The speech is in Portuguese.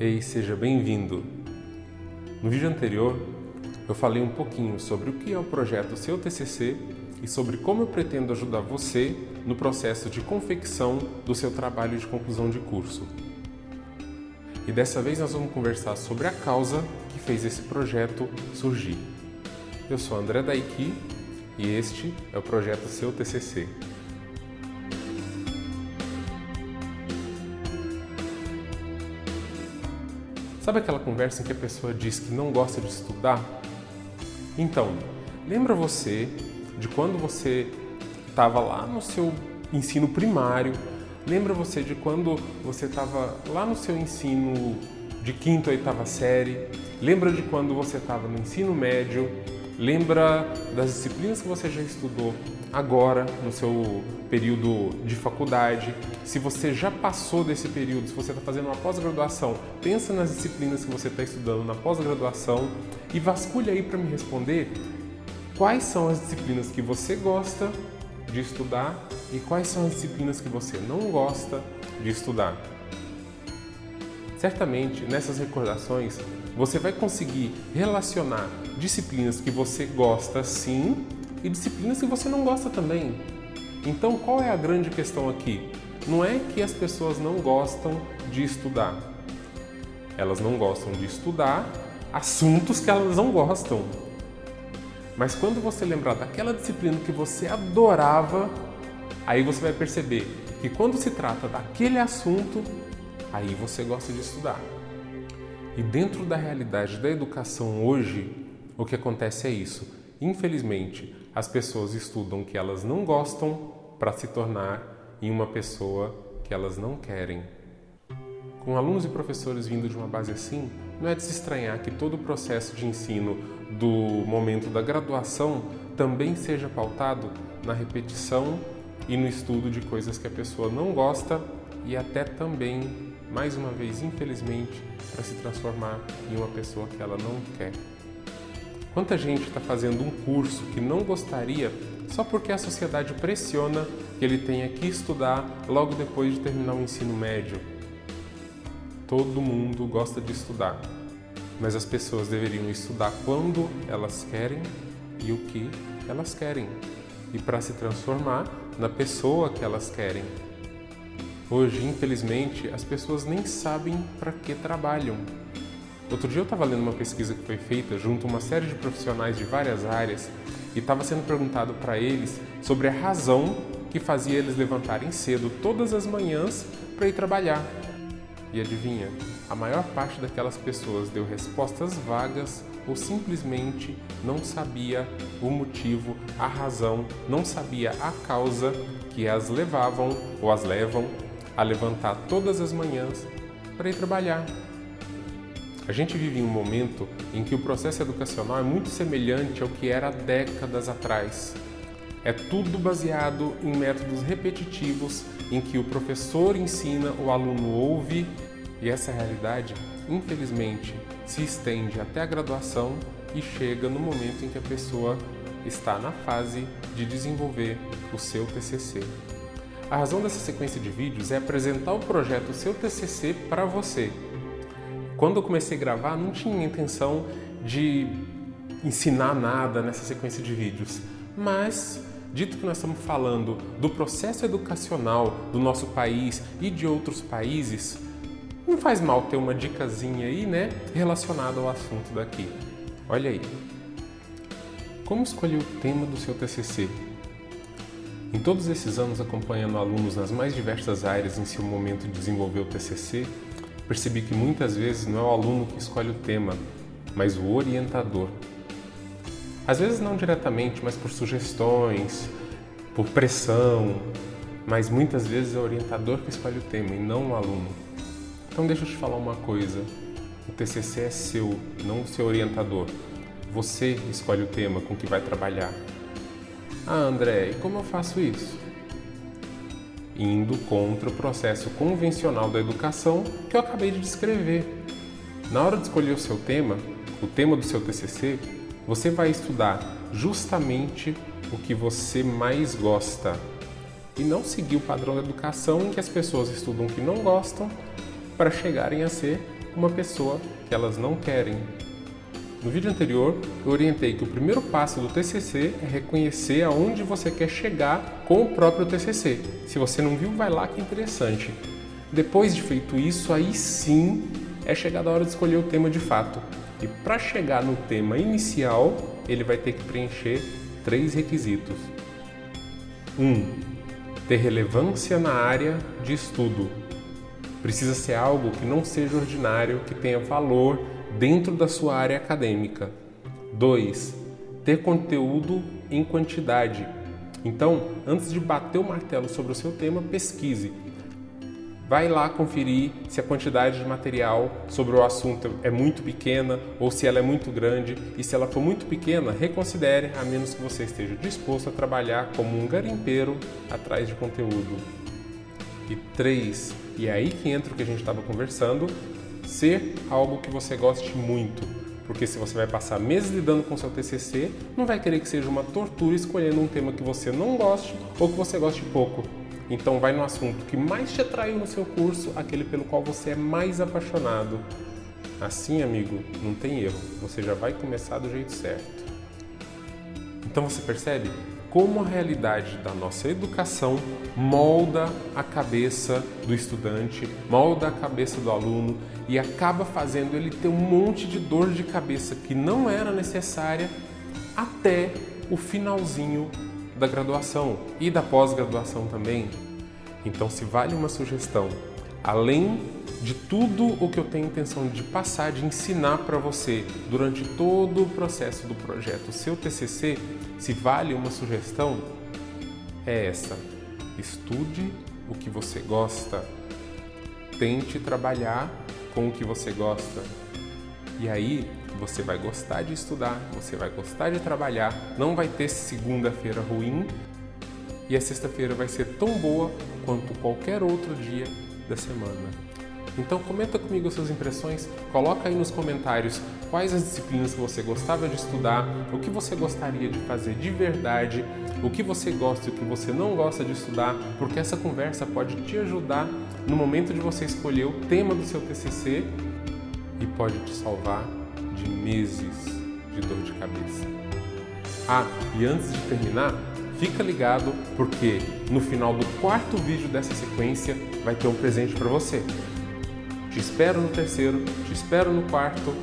Ei, seja bem-vindo! No vídeo anterior, eu falei um pouquinho sobre o que é o projeto Seu TCC e sobre como eu pretendo ajudar você no processo de confecção do seu trabalho de conclusão de curso. E dessa vez nós vamos conversar sobre a causa que fez esse projeto surgir. Eu sou André Daiki e este é o projeto Seu TCC. Sabe aquela conversa em que a pessoa diz que não gosta de estudar? Então, lembra você de quando você estava lá no seu ensino primário? Lembra você de quando você estava lá no seu ensino de quinta ou oitava série? Lembra de quando você estava no ensino médio? Lembra das disciplinas que você já estudou agora no seu período de faculdade, se você já passou desse período, se você está fazendo uma pós-graduação, pensa nas disciplinas que você está estudando na pós-graduação e vasculha aí para me responder quais são as disciplinas que você gosta de estudar e quais são as disciplinas que você não gosta de estudar. Certamente, nessas recordações, você vai conseguir relacionar disciplinas que você gosta sim e disciplinas que você não gosta também. Então, qual é a grande questão aqui? Não é que as pessoas não gostam de estudar. Elas não gostam de estudar assuntos que elas não gostam. Mas quando você lembrar daquela disciplina que você adorava, aí você vai perceber que quando se trata daquele assunto, aí você gosta de estudar. E dentro da realidade da educação hoje, o que acontece é isso. Infelizmente, as pessoas estudam o que elas não gostam para se tornar em uma pessoa que elas não querem. Com alunos e professores vindo de uma base assim, não é de se estranhar que todo o processo de ensino do momento da graduação também seja pautado na repetição e no estudo de coisas que a pessoa não gosta e até também, mais uma vez, infelizmente, para se transformar em uma pessoa que ela não quer. Quanta gente está fazendo um curso que não gostaria só porque a sociedade pressiona que ele tenha que estudar logo depois de terminar o ensino médio? Todo mundo gosta de estudar, mas as pessoas deveriam estudar quando elas querem e o que elas querem, e para se transformar na pessoa que elas querem. Hoje, infelizmente, as pessoas nem sabem para que trabalham. Outro dia eu estava lendo uma pesquisa que foi feita junto a uma série de profissionais de várias áreas e estava sendo perguntado para eles sobre a razão que fazia eles levantarem cedo todas as manhãs para ir trabalhar. E adivinha, a maior parte daquelas pessoas deu respostas vagas ou simplesmente não sabia o motivo, a razão, não sabia a causa que as levavam ou as levam a levantar todas as manhãs para ir trabalhar. A gente vive em um momento em que o processo educacional é muito semelhante ao que era décadas atrás. É tudo baseado em métodos repetitivos em que o professor ensina, o aluno ouve e essa realidade, infelizmente, se estende até a graduação e chega no momento em que a pessoa está na fase de desenvolver o seu TCC. A razão dessa sequência de vídeos é apresentar o projeto Seu TCC para você, quando eu comecei a gravar, não tinha intenção de ensinar nada nessa sequência de vídeos, mas dito que nós estamos falando do processo educacional do nosso país e de outros países, não faz mal ter uma dicasinha aí, né, relacionada ao assunto daqui. Olha aí. Como escolher o tema do seu TCC? Em todos esses anos acompanhando alunos nas mais diversas áreas em seu momento de desenvolver o TCC, percebi que muitas vezes não é o aluno que escolhe o tema, mas o orientador. Às vezes não diretamente, mas por sugestões, por pressão, mas muitas vezes é o orientador que escolhe o tema e não o aluno. Então deixa eu te falar uma coisa. O TCC é seu, não o seu orientador. Você escolhe o tema com que vai trabalhar. Ah, André, e como eu faço isso? indo contra o processo convencional da educação que eu acabei de descrever. Na hora de escolher o seu tema, o tema do seu TCC, você vai estudar justamente o que você mais gosta e não seguir o padrão da educação em que as pessoas estudam o que não gostam para chegarem a ser uma pessoa que elas não querem. No vídeo anterior, eu orientei que o primeiro passo do TCC é reconhecer aonde você quer chegar com o próprio TCC. Se você não viu, vai lá que é interessante. Depois de feito isso, aí sim é chegada a hora de escolher o tema de fato. E para chegar no tema inicial, ele vai ter que preencher três requisitos. 1. Um, ter relevância na área de estudo. Precisa ser algo que não seja ordinário, que tenha valor dentro da sua área acadêmica. 2. Ter conteúdo em quantidade. Então, antes de bater o martelo sobre o seu tema, pesquise. Vai lá conferir se a quantidade de material sobre o assunto é muito pequena ou se ela é muito grande. E se ela for muito pequena, reconsidere, a menos que você esteja disposto a trabalhar como um garimpeiro atrás de conteúdo. E 3 e é aí que entra o que a gente estava conversando, ser algo que você goste muito. Porque se você vai passar meses lidando com seu TCC, não vai querer que seja uma tortura escolhendo um tema que você não goste ou que você goste pouco. Então vai no assunto que mais te atraiu no seu curso, aquele pelo qual você é mais apaixonado. Assim, amigo, não tem erro. Você já vai começar do jeito certo. Então você percebe? Como a realidade da nossa educação molda a cabeça do estudante, molda a cabeça do aluno e acaba fazendo ele ter um monte de dor de cabeça que não era necessária até o finalzinho da graduação e da pós-graduação também. Então, se vale uma sugestão, além de tudo o que eu tenho intenção de passar, de ensinar para você durante todo o processo do projeto, seu TCC, se vale uma sugestão, é essa: estude o que você gosta, tente trabalhar com o que você gosta. E aí você vai gostar de estudar, você vai gostar de trabalhar, não vai ter segunda-feira ruim. E a sexta-feira vai ser tão boa quanto qualquer outro dia da semana. Então comenta comigo suas impressões, coloca aí nos comentários quais as disciplinas que você gostava de estudar, o que você gostaria de fazer de verdade, o que você gosta e o que você não gosta de estudar, porque essa conversa pode te ajudar no momento de você escolher o tema do seu TCC e pode te salvar de meses de dor de cabeça. Ah, e antes de terminar, fica ligado porque no final do quarto vídeo dessa sequência vai ter um presente para você. Te espero no terceiro, te espero no quarto